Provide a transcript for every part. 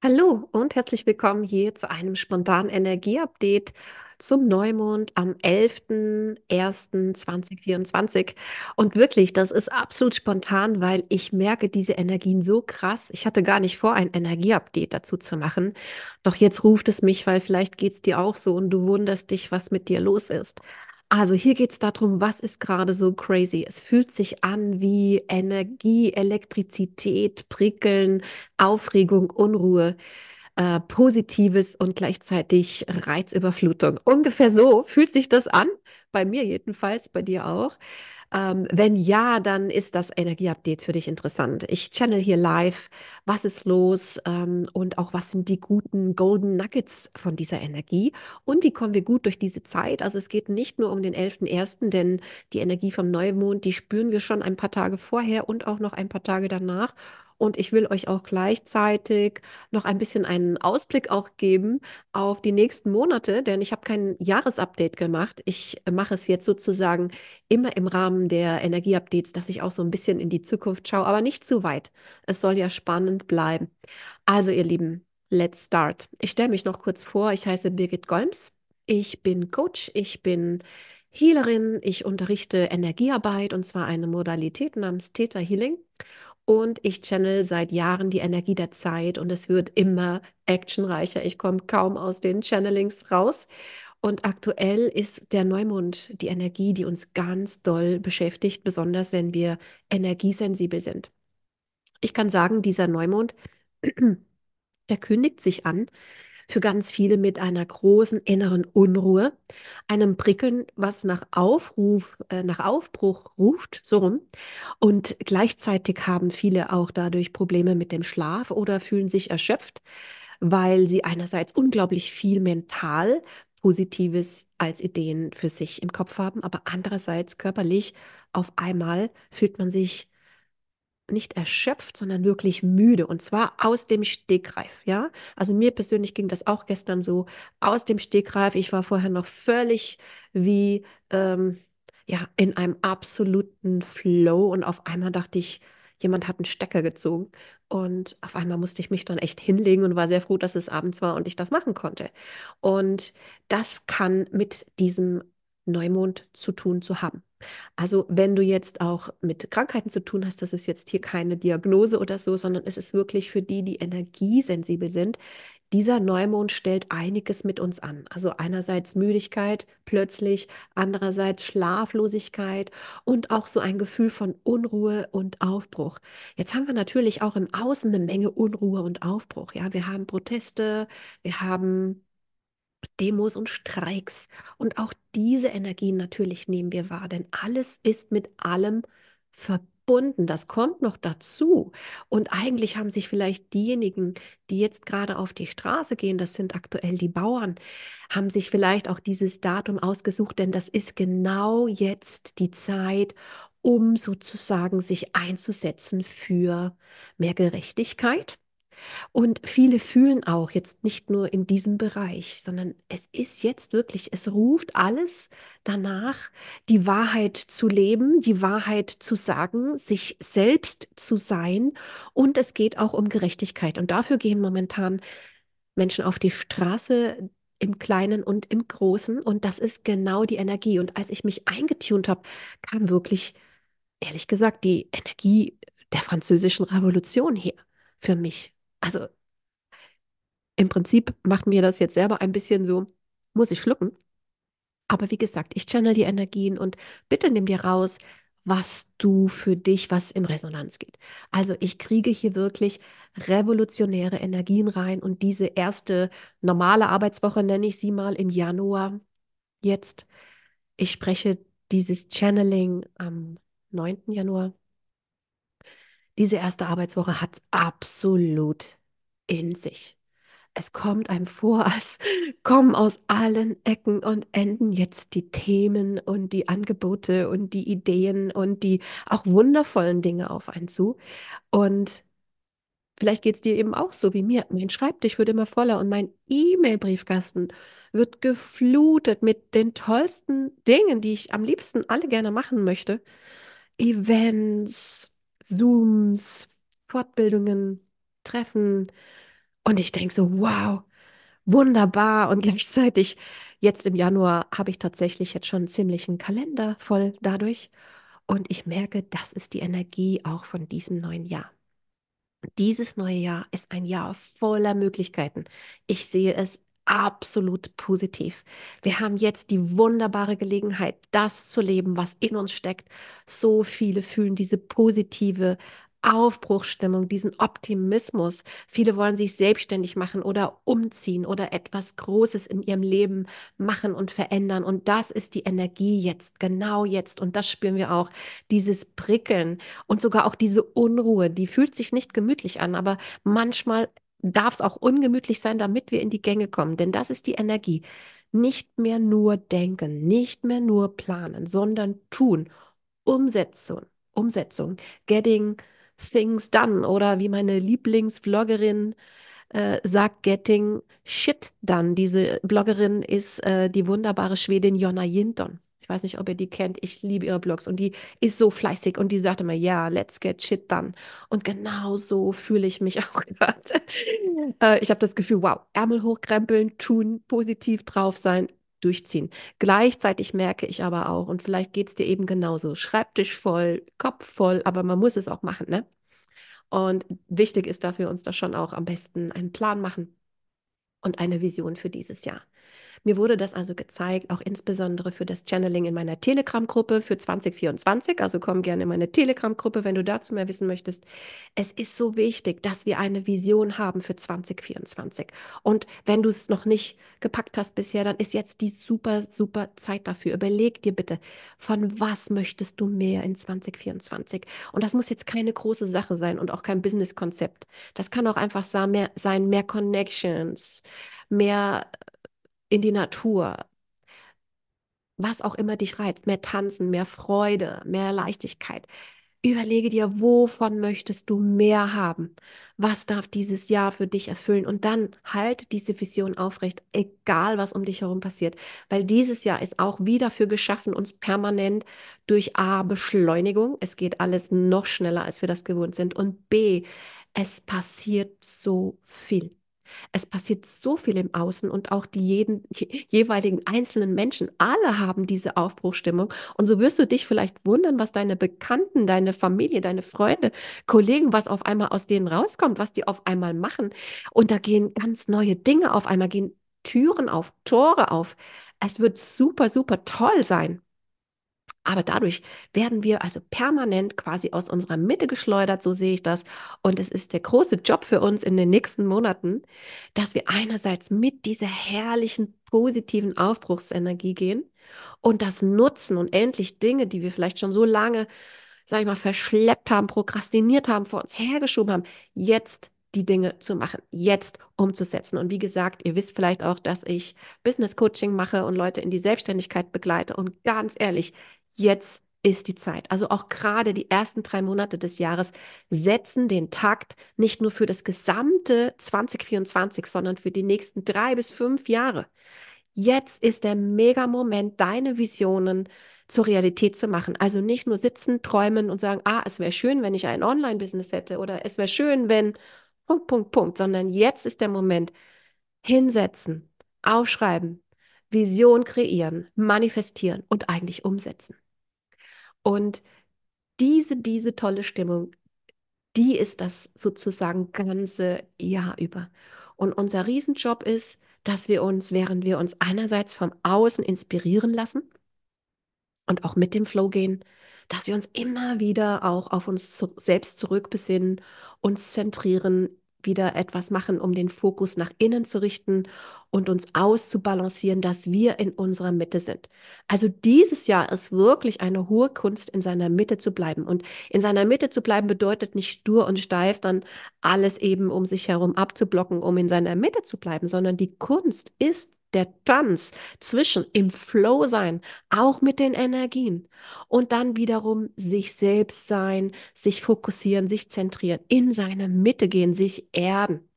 Hallo und herzlich willkommen hier zu einem spontanen Energieupdate zum Neumond am 11.01.2024. Und wirklich, das ist absolut spontan, weil ich merke diese Energien so krass. Ich hatte gar nicht vor, ein Energieupdate dazu zu machen. Doch jetzt ruft es mich, weil vielleicht geht es dir auch so und du wunderst dich, was mit dir los ist. Also hier geht es darum, was ist gerade so crazy? Es fühlt sich an wie Energie, Elektrizität, Prickeln, Aufregung, Unruhe, äh, Positives und gleichzeitig Reizüberflutung. Ungefähr so fühlt sich das an, bei mir jedenfalls, bei dir auch. Ähm, wenn ja, dann ist das Energieupdate für dich interessant. Ich channel hier live, was ist los ähm, und auch was sind die guten Golden Nuggets von dieser Energie und wie kommen wir gut durch diese Zeit. Also es geht nicht nur um den 11.01., denn die Energie vom Neumond, die spüren wir schon ein paar Tage vorher und auch noch ein paar Tage danach. Und ich will euch auch gleichzeitig noch ein bisschen einen Ausblick auch geben auf die nächsten Monate, denn ich habe kein Jahresupdate gemacht. Ich mache es jetzt sozusagen immer im Rahmen der Energieupdates, dass ich auch so ein bisschen in die Zukunft schaue, aber nicht zu weit. Es soll ja spannend bleiben. Also, ihr Lieben, let's start. Ich stelle mich noch kurz vor. Ich heiße Birgit Golms. Ich bin Coach, ich bin Healerin, ich unterrichte Energiearbeit und zwar eine Modalität namens Theta Healing. Und ich channel seit Jahren die Energie der Zeit und es wird immer actionreicher. Ich komme kaum aus den Channelings raus. Und aktuell ist der Neumond die Energie, die uns ganz doll beschäftigt, besonders wenn wir energiesensibel sind. Ich kann sagen, dieser Neumond, der kündigt sich an für ganz viele mit einer großen inneren Unruhe, einem Prickeln, was nach Aufruf, äh, nach Aufbruch ruft, so rum. Und gleichzeitig haben viele auch dadurch Probleme mit dem Schlaf oder fühlen sich erschöpft, weil sie einerseits unglaublich viel mental Positives als Ideen für sich im Kopf haben, aber andererseits körperlich auf einmal fühlt man sich nicht erschöpft, sondern wirklich müde und zwar aus dem Stegreif, ja? Also mir persönlich ging das auch gestern so aus dem Stegreif. Ich war vorher noch völlig wie ähm, ja in einem absoluten Flow und auf einmal dachte ich, jemand hat einen Stecker gezogen und auf einmal musste ich mich dann echt hinlegen und war sehr froh, dass es abends war und ich das machen konnte. Und das kann mit diesem Neumond zu tun zu haben. Also wenn du jetzt auch mit Krankheiten zu tun hast, das ist jetzt hier keine Diagnose oder so, sondern es ist wirklich für die, die energiesensibel sind. Dieser Neumond stellt einiges mit uns an. Also einerseits Müdigkeit plötzlich, andererseits Schlaflosigkeit und auch so ein Gefühl von Unruhe und Aufbruch. Jetzt haben wir natürlich auch im Außen eine Menge Unruhe und Aufbruch. Ja, wir haben Proteste, wir haben Demos und Streiks. Und auch diese Energien natürlich nehmen wir wahr, denn alles ist mit allem verbunden. Das kommt noch dazu. Und eigentlich haben sich vielleicht diejenigen, die jetzt gerade auf die Straße gehen, das sind aktuell die Bauern, haben sich vielleicht auch dieses Datum ausgesucht, denn das ist genau jetzt die Zeit, um sozusagen sich einzusetzen für mehr Gerechtigkeit und viele fühlen auch jetzt nicht nur in diesem Bereich, sondern es ist jetzt wirklich, es ruft alles danach, die Wahrheit zu leben, die Wahrheit zu sagen, sich selbst zu sein. Und es geht auch um Gerechtigkeit. Und dafür gehen momentan Menschen auf die Straße im Kleinen und im Großen. Und das ist genau die Energie. Und als ich mich eingetunt habe, kam wirklich, ehrlich gesagt, die Energie der französischen Revolution her für mich. Also im Prinzip macht mir das jetzt selber ein bisschen so, muss ich schlucken. Aber wie gesagt, ich channel die Energien und bitte nimm dir raus, was du für dich, was in Resonanz geht. Also ich kriege hier wirklich revolutionäre Energien rein und diese erste normale Arbeitswoche nenne ich sie mal im Januar jetzt. Ich spreche dieses Channeling am 9. Januar. Diese erste Arbeitswoche hat absolut in sich. Es kommt einem vor, als kommen aus allen Ecken und Enden jetzt die Themen und die Angebote und die Ideen und die auch wundervollen Dinge auf einen zu. Und vielleicht geht es dir eben auch so wie mir. Mein Schreibtisch wird immer voller und mein E-Mail-Briefkasten wird geflutet mit den tollsten Dingen, die ich am liebsten alle gerne machen möchte. Events, Zooms, Fortbildungen, Treffen Und ich denke so, wow, wunderbar. Und gleichzeitig, jetzt im Januar, habe ich tatsächlich jetzt schon ziemlich einen Kalender voll dadurch. Und ich merke, das ist die Energie auch von diesem neuen Jahr. Dieses neue Jahr ist ein Jahr voller Möglichkeiten. Ich sehe es absolut positiv. Wir haben jetzt die wunderbare Gelegenheit, das zu leben, was in uns steckt. So viele fühlen diese positive Aufbruchsstimmung, diesen Optimismus. Viele wollen sich selbstständig machen oder umziehen oder etwas Großes in ihrem Leben machen und verändern. Und das ist die Energie jetzt, genau jetzt. Und das spüren wir auch, dieses Prickeln und sogar auch diese Unruhe, die fühlt sich nicht gemütlich an, aber manchmal darf es auch ungemütlich sein, damit wir in die Gänge kommen. Denn das ist die Energie. Nicht mehr nur denken, nicht mehr nur planen, sondern tun. Umsetzung, Umsetzung, getting things done oder wie meine Lieblingsvloggerin äh, sagt Getting Shit Done. Diese Bloggerin ist äh, die wunderbare Schwedin Jonna Jinton. Ich weiß nicht, ob ihr die kennt. Ich liebe ihre Blogs und die ist so fleißig und die sagt immer, ja, let's get shit done. Und genau so fühle ich mich auch gerade. Äh, ich habe das Gefühl, wow, Ärmel hochkrempeln, tun, positiv drauf sein, durchziehen. Gleichzeitig merke ich aber auch, und vielleicht geht es dir eben genauso, Schreibtisch voll, Kopf voll, aber man muss es auch machen, ne? Und wichtig ist, dass wir uns da schon auch am besten einen Plan machen und eine Vision für dieses Jahr. Mir wurde das also gezeigt, auch insbesondere für das Channeling in meiner Telegram-Gruppe für 2024. Also komm gerne in meine Telegram-Gruppe, wenn du dazu mehr wissen möchtest. Es ist so wichtig, dass wir eine Vision haben für 2024. Und wenn du es noch nicht gepackt hast bisher, dann ist jetzt die super, super Zeit dafür. Überleg dir bitte, von was möchtest du mehr in 2024? Und das muss jetzt keine große Sache sein und auch kein Business-Konzept. Das kann auch einfach sein, mehr, Connections, mehr in die Natur, was auch immer dich reizt, mehr Tanzen, mehr Freude, mehr Leichtigkeit. Überlege dir, wovon möchtest du mehr haben? Was darf dieses Jahr für dich erfüllen? Und dann halt diese Vision aufrecht, egal was um dich herum passiert. Weil dieses Jahr ist auch wieder dafür geschaffen, uns permanent durch A, Beschleunigung, es geht alles noch schneller, als wir das gewohnt sind, und B, es passiert so viel. Es passiert so viel im Außen und auch die jeden, jeweiligen einzelnen Menschen, alle haben diese Aufbruchstimmung. Und so wirst du dich vielleicht wundern, was deine Bekannten, deine Familie, deine Freunde, Kollegen, was auf einmal aus denen rauskommt, was die auf einmal machen. Und da gehen ganz neue Dinge auf einmal, gehen Türen auf, Tore auf. Es wird super, super toll sein. Aber dadurch werden wir also permanent quasi aus unserer Mitte geschleudert, so sehe ich das. Und es ist der große Job für uns in den nächsten Monaten, dass wir einerseits mit dieser herrlichen, positiven Aufbruchsenergie gehen und das nutzen und endlich Dinge, die wir vielleicht schon so lange, sag ich mal, verschleppt haben, prokrastiniert haben, vor uns hergeschoben haben, jetzt die Dinge zu machen, jetzt umzusetzen. Und wie gesagt, ihr wisst vielleicht auch, dass ich Business Coaching mache und Leute in die Selbstständigkeit begleite. Und ganz ehrlich, jetzt ist die Zeit. Also auch gerade die ersten drei Monate des Jahres setzen den Takt nicht nur für das gesamte 2024, sondern für die nächsten drei bis fünf Jahre. Jetzt ist der Mega-Moment, deine Visionen zur Realität zu machen. Also nicht nur sitzen, träumen und sagen, ah, es wäre schön, wenn ich ein Online-Business hätte oder es wäre schön, wenn Punkt, Punkt, Punkt, sondern jetzt ist der Moment, hinsetzen, aufschreiben, Vision kreieren, manifestieren und eigentlich umsetzen. Und diese, diese tolle Stimmung, die ist das sozusagen ganze Jahr über. Und unser Riesenjob ist, dass wir uns, während wir uns einerseits vom Außen inspirieren lassen und auch mit dem Flow gehen, dass wir uns immer wieder auch auf uns selbst zurückbesinnen, uns zentrieren, wieder etwas machen, um den Fokus nach innen zu richten und uns auszubalancieren, dass wir in unserer Mitte sind. Also dieses Jahr ist wirklich eine hohe Kunst, in seiner Mitte zu bleiben. Und in seiner Mitte zu bleiben bedeutet nicht stur und steif dann alles eben um sich herum abzublocken, um in seiner Mitte zu bleiben, sondern die Kunst ist der Tanz zwischen im Flow sein, auch mit den Energien und dann wiederum sich selbst sein, sich fokussieren, sich zentrieren, in seine Mitte gehen, sich erden.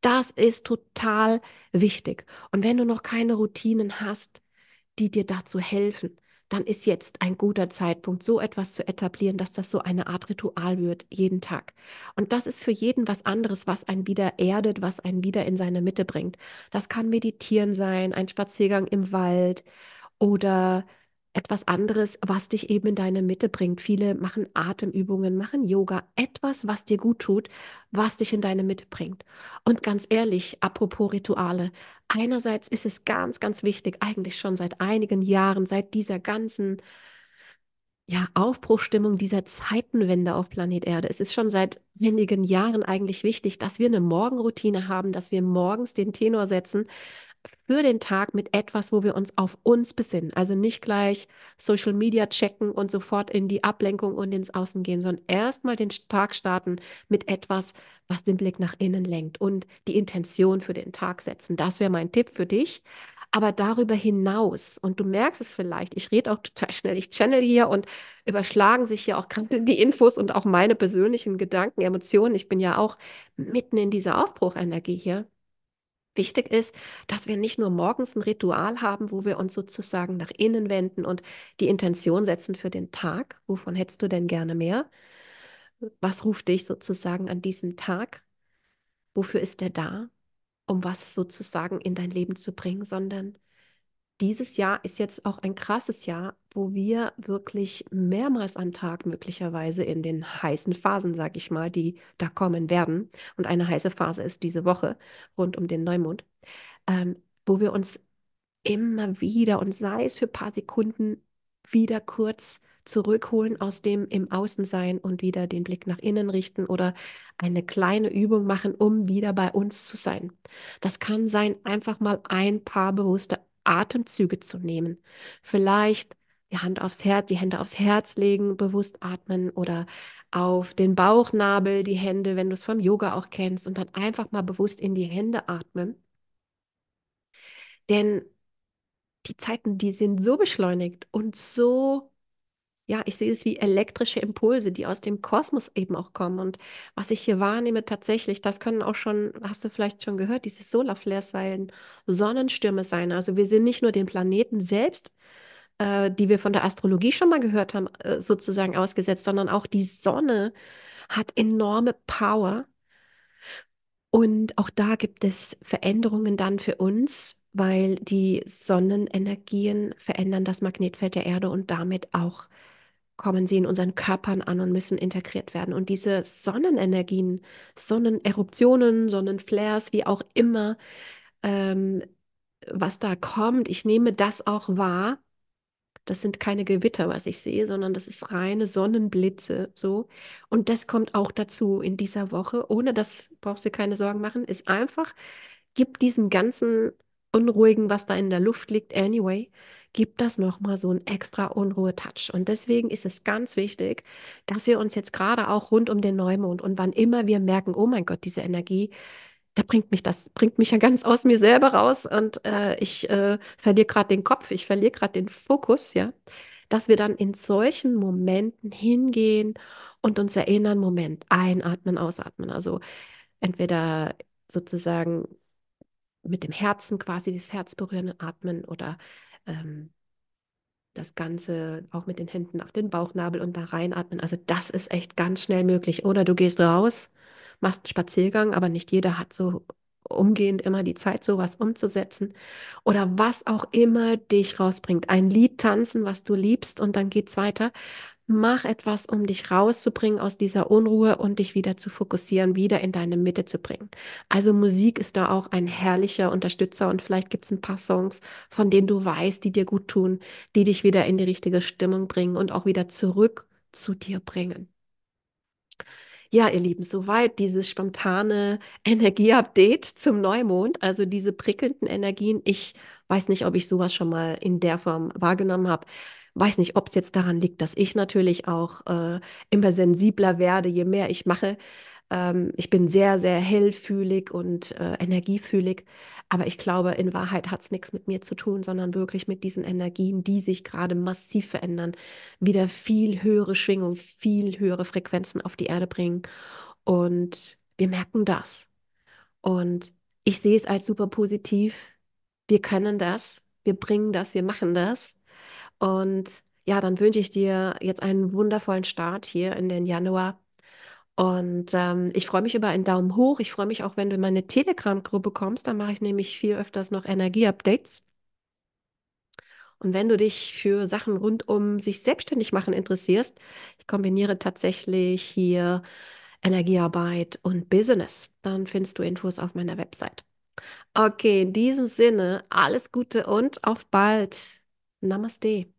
Das ist total wichtig. Und wenn du noch keine Routinen hast, die dir dazu helfen, dann ist jetzt ein guter Zeitpunkt, so etwas zu etablieren, dass das so eine Art Ritual wird, jeden Tag. Und das ist für jeden was anderes, was einen wieder erdet, was einen wieder in seine Mitte bringt. Das kann Meditieren sein, ein Spaziergang im Wald oder etwas anderes, was dich eben in deine Mitte bringt. Viele machen Atemübungen, machen Yoga, etwas, was dir gut tut, was dich in deine Mitte bringt. Und ganz ehrlich, apropos Rituale, einerseits ist es ganz, ganz wichtig, eigentlich schon seit einigen Jahren, seit dieser ganzen ja, Aufbruchstimmung dieser Zeitenwende auf Planet Erde. Es ist schon seit wenigen Jahren eigentlich wichtig, dass wir eine Morgenroutine haben, dass wir morgens den Tenor setzen, für den Tag mit etwas, wo wir uns auf uns besinnen. Also nicht gleich Social Media checken und sofort in die Ablenkung und ins Außen gehen, sondern erstmal den Tag starten mit etwas, was den Blick nach innen lenkt und die Intention für den Tag setzen. Das wäre mein Tipp für dich. Aber darüber hinaus, und du merkst es vielleicht, ich rede auch total schnell, ich channel hier und überschlagen sich hier auch gerade die Infos und auch meine persönlichen Gedanken, Emotionen. Ich bin ja auch mitten in dieser Aufbruchenergie hier. Wichtig ist, dass wir nicht nur morgens ein Ritual haben, wo wir uns sozusagen nach innen wenden und die Intention setzen für den Tag. Wovon hättest du denn gerne mehr? Was ruft dich sozusagen an diesem Tag? Wofür ist er da? Um was sozusagen in dein Leben zu bringen, sondern dieses Jahr ist jetzt auch ein krasses Jahr, wo wir wirklich mehrmals am Tag möglicherweise in den heißen Phasen, sag ich mal, die da kommen werden. Und eine heiße Phase ist diese Woche rund um den Neumond, ähm, wo wir uns immer wieder und sei es für ein paar Sekunden wieder kurz zurückholen aus dem im Außensein und wieder den Blick nach innen richten oder eine kleine Übung machen, um wieder bei uns zu sein. Das kann sein, einfach mal ein paar bewusste Atemzüge zu nehmen. Vielleicht die Hand aufs Herz, die Hände aufs Herz legen, bewusst atmen oder auf den Bauchnabel die Hände, wenn du es vom Yoga auch kennst, und dann einfach mal bewusst in die Hände atmen. Denn die Zeiten, die sind so beschleunigt und so, ja, ich sehe es wie elektrische Impulse, die aus dem Kosmos eben auch kommen. Und was ich hier wahrnehme tatsächlich, das können auch schon, hast du vielleicht schon gehört, diese Solarflares sein, Sonnenstürme sein. Also wir sind nicht nur den Planeten selbst, äh, die wir von der Astrologie schon mal gehört haben, äh, sozusagen ausgesetzt, sondern auch die Sonne hat enorme Power. Und auch da gibt es Veränderungen dann für uns, weil die Sonnenenergien verändern das Magnetfeld der Erde und damit auch kommen sie in unseren Körpern an und müssen integriert werden. Und diese Sonnenenergien, Sonneneruptionen, Sonnenflares, wie auch immer, ähm, was da kommt, ich nehme das auch wahr das sind keine Gewitter, was ich sehe, sondern das ist reine Sonnenblitze, so. Und das kommt auch dazu in dieser Woche. Ohne das brauchst du keine Sorgen machen. Ist einfach, gibt diesem ganzen Unruhigen, was da in der Luft liegt, anyway, gibt das nochmal so einen extra Unruhe-Touch. Und deswegen ist es ganz wichtig, dass wir uns jetzt gerade auch rund um den Neumond und wann immer wir merken, oh mein Gott, diese Energie, da bringt mich das, bringt mich ja ganz aus mir selber raus und äh, ich äh, verliere gerade den Kopf, ich verliere gerade den Fokus, ja, dass wir dann in solchen Momenten hingehen und uns erinnern, Moment, einatmen, ausatmen. Also entweder sozusagen mit dem Herzen quasi das Herz berühren, atmen oder ähm, das Ganze auch mit den Händen nach den Bauchnabel und da reinatmen. Also das ist echt ganz schnell möglich. Oder du gehst raus machst einen Spaziergang, aber nicht jeder hat so umgehend immer die Zeit, sowas umzusetzen. Oder was auch immer dich rausbringt. Ein Lied tanzen, was du liebst, und dann geht's weiter. Mach etwas, um dich rauszubringen aus dieser Unruhe und dich wieder zu fokussieren, wieder in deine Mitte zu bringen. Also Musik ist da auch ein herrlicher Unterstützer und vielleicht gibt es ein paar Songs, von denen du weißt, die dir gut tun, die dich wieder in die richtige Stimmung bringen und auch wieder zurück zu dir bringen. Ja, ihr Lieben, soweit dieses spontane Energieupdate zum Neumond, also diese prickelnden Energien. Ich weiß nicht, ob ich sowas schon mal in der Form wahrgenommen habe. Weiß nicht, ob es jetzt daran liegt, dass ich natürlich auch äh, immer sensibler werde, je mehr ich mache. Ähm, ich bin sehr, sehr hellfühlig und äh, energiefühlig, aber ich glaube, in Wahrheit hat es nichts mit mir zu tun, sondern wirklich mit diesen Energien, die sich gerade massiv verändern, wieder viel höhere Schwingung, viel höhere Frequenzen auf die Erde bringen. Und wir merken das. Und ich sehe es als super positiv. Wir können das, wir bringen das, wir machen das. Und ja, dann wünsche ich dir jetzt einen wundervollen Start hier in den Januar. Und ähm, ich freue mich über einen Daumen hoch. Ich freue mich auch, wenn du in meine Telegram-Gruppe kommst. Da mache ich nämlich viel öfters noch Energie-Updates. Und wenn du dich für Sachen rund um sich selbstständig machen interessierst, ich kombiniere tatsächlich hier Energiearbeit und Business. Dann findest du Infos auf meiner Website. Okay, in diesem Sinne, alles Gute und auf bald. Namaste.